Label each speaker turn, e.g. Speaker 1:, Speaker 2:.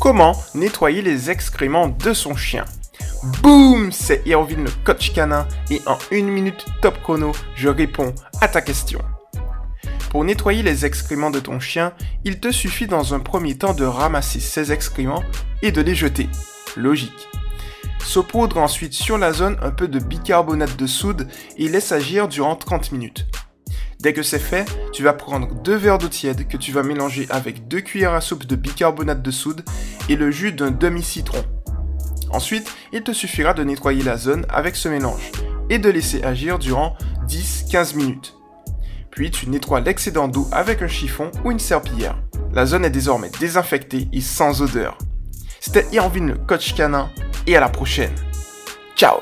Speaker 1: Comment nettoyer les excréments de son chien Boum C'est Irvine le coach canin et en une minute top chrono, je réponds à ta question. Pour nettoyer les excréments de ton chien, il te suffit dans un premier temps de ramasser ces excréments et de les jeter. Logique. Saupoudre ensuite sur la zone un peu de bicarbonate de soude et laisse agir durant 30 minutes. Dès que c'est fait, tu vas prendre deux verres d'eau tiède que tu vas mélanger avec deux cuillères à soupe de bicarbonate de soude et le jus d'un demi-citron. Ensuite, il te suffira de nettoyer la zone avec ce mélange et de laisser agir durant 10-15 minutes. Puis tu nettoies l'excédent d'eau avec un chiffon ou une serpillière. La zone est désormais désinfectée et sans odeur. C'était Irvine le coach canin et à la prochaine. Ciao